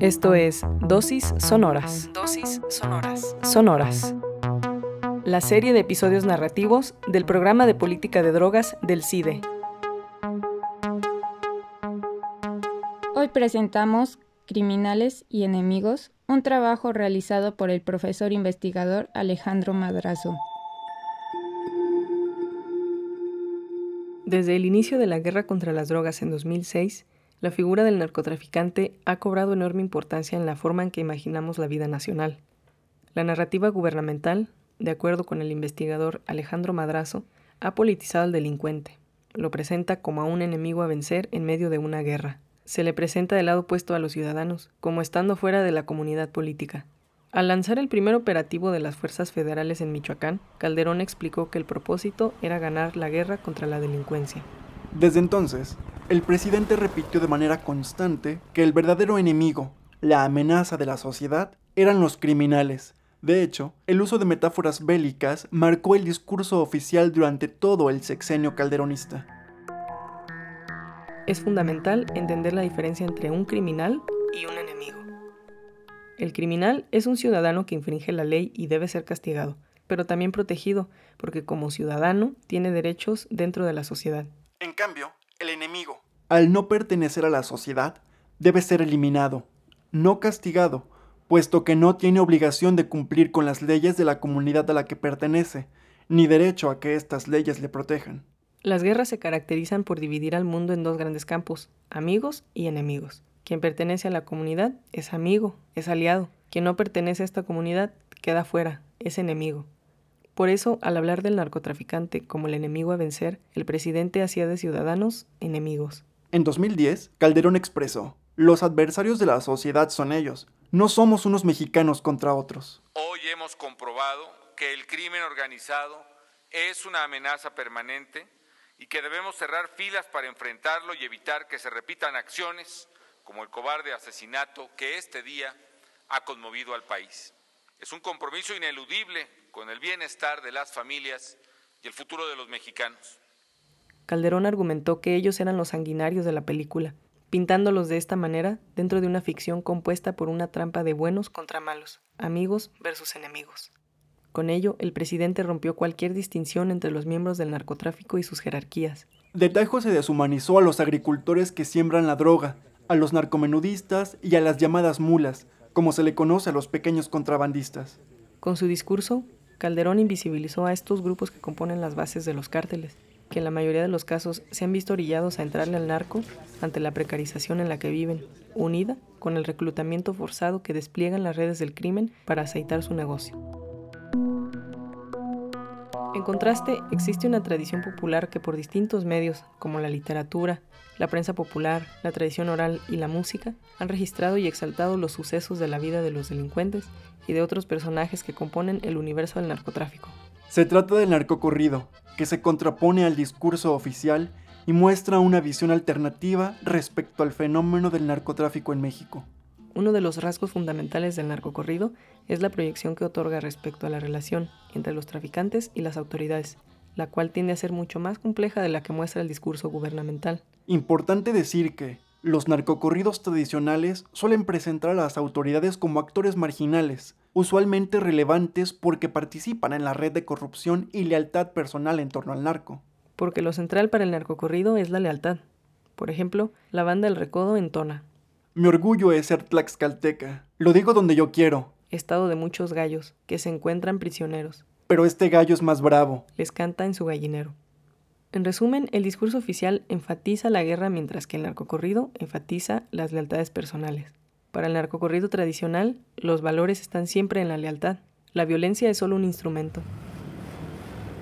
Esto es Dosis Sonoras. Dosis Sonoras. Sonoras. La serie de episodios narrativos del programa de política de drogas del CIDE. Hoy presentamos Criminales y Enemigos, un trabajo realizado por el profesor investigador Alejandro Madrazo. Desde el inicio de la guerra contra las drogas en 2006, la figura del narcotraficante ha cobrado enorme importancia en la forma en que imaginamos la vida nacional. La narrativa gubernamental, de acuerdo con el investigador Alejandro Madrazo, ha politizado al delincuente. Lo presenta como a un enemigo a vencer en medio de una guerra. Se le presenta del lado opuesto a los ciudadanos, como estando fuera de la comunidad política. Al lanzar el primer operativo de las fuerzas federales en Michoacán, Calderón explicó que el propósito era ganar la guerra contra la delincuencia. Desde entonces, el presidente repitió de manera constante que el verdadero enemigo, la amenaza de la sociedad, eran los criminales. De hecho, el uso de metáforas bélicas marcó el discurso oficial durante todo el sexenio calderonista. Es fundamental entender la diferencia entre un criminal y un enemigo. El criminal es un ciudadano que infringe la ley y debe ser castigado, pero también protegido, porque como ciudadano tiene derechos dentro de la sociedad. En cambio, el enemigo, al no pertenecer a la sociedad, debe ser eliminado, no castigado, puesto que no tiene obligación de cumplir con las leyes de la comunidad a la que pertenece, ni derecho a que estas leyes le protejan. Las guerras se caracterizan por dividir al mundo en dos grandes campos, amigos y enemigos. Quien pertenece a la comunidad es amigo, es aliado. Quien no pertenece a esta comunidad queda fuera, es enemigo. Por eso, al hablar del narcotraficante como el enemigo a vencer, el presidente hacía de ciudadanos enemigos. En 2010, Calderón expresó, los adversarios de la sociedad son ellos, no somos unos mexicanos contra otros. Hoy hemos comprobado que el crimen organizado es una amenaza permanente y que debemos cerrar filas para enfrentarlo y evitar que se repitan acciones como el cobarde asesinato que este día ha conmovido al país. Es un compromiso ineludible con el bienestar de las familias y el futuro de los mexicanos. Calderón argumentó que ellos eran los sanguinarios de la película, pintándolos de esta manera dentro de una ficción compuesta por una trampa de buenos contra malos, amigos versus enemigos. Con ello, el presidente rompió cualquier distinción entre los miembros del narcotráfico y sus jerarquías. De Tajo se deshumanizó a los agricultores que siembran la droga, a los narcomenudistas y a las llamadas mulas, como se le conoce a los pequeños contrabandistas. Con su discurso, Calderón invisibilizó a estos grupos que componen las bases de los cárteles, que en la mayoría de los casos se han visto orillados a entrarle al narco ante la precarización en la que viven, unida con el reclutamiento forzado que despliegan las redes del crimen para aceitar su negocio. En contraste, existe una tradición popular que por distintos medios, como la literatura, la prensa popular, la tradición oral y la música, han registrado y exaltado los sucesos de la vida de los delincuentes y de otros personajes que componen el universo del narcotráfico. Se trata del narcocorrido, que se contrapone al discurso oficial y muestra una visión alternativa respecto al fenómeno del narcotráfico en México. Uno de los rasgos fundamentales del narcocorrido es la proyección que otorga respecto a la relación entre los traficantes y las autoridades, la cual tiende a ser mucho más compleja de la que muestra el discurso gubernamental. Importante decir que los narcocorridos tradicionales suelen presentar a las autoridades como actores marginales, usualmente relevantes porque participan en la red de corrupción y lealtad personal en torno al narco. Porque lo central para el narcocorrido es la lealtad. Por ejemplo, la banda El Recodo entona, mi orgullo es ser tlaxcalteca. Lo digo donde yo quiero. Estado de muchos gallos, que se encuentran prisioneros. Pero este gallo es más bravo. Les canta en su gallinero. En resumen, el discurso oficial enfatiza la guerra mientras que el narcocorrido enfatiza las lealtades personales. Para el narcocorrido tradicional, los valores están siempre en la lealtad. La violencia es solo un instrumento.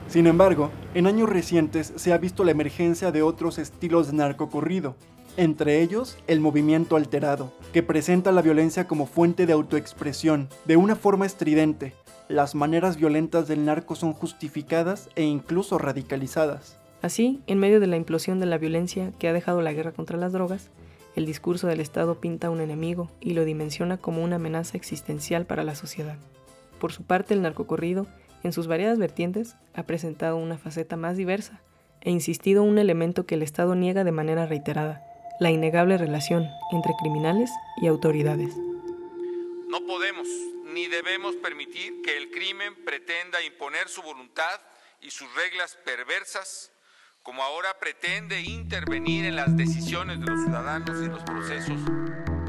Sin embargo, en años recientes se ha visto la emergencia de otros estilos de narcocorrido, entre ellos el movimiento alterado, que presenta la violencia como fuente de autoexpresión, de una forma estridente. Las maneras violentas del narco son justificadas e incluso radicalizadas. Así, en medio de la implosión de la violencia que ha dejado la guerra contra las drogas, el discurso del Estado pinta a un enemigo y lo dimensiona como una amenaza existencial para la sociedad. Por su parte, el narcocorrido, en sus variadas vertientes, ha presentado una faceta más diversa, e insistido un elemento que el Estado niega de manera reiterada, la innegable relación entre criminales y autoridades. No podemos ni debemos permitir que el crimen pretenda imponer su voluntad y sus reglas perversas, como ahora pretende intervenir en las decisiones de los ciudadanos y los procesos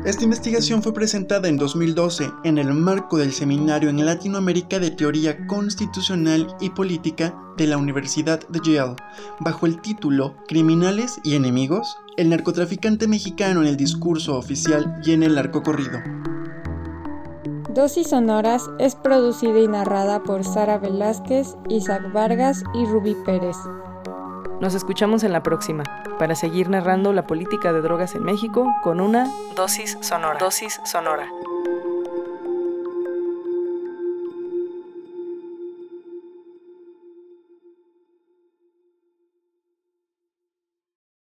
esta investigación fue presentada en 2012 en el marco del Seminario en Latinoamérica de Teoría Constitucional y Política de la Universidad de Yale, bajo el título Criminales y Enemigos, el narcotraficante mexicano en el discurso oficial y en el corrido. Dosis Sonoras es producida y narrada por Sara Velázquez, Isaac Vargas y Ruby Pérez. Nos escuchamos en la próxima para seguir narrando la política de drogas en México con una dosis sonora. Dosis sonora.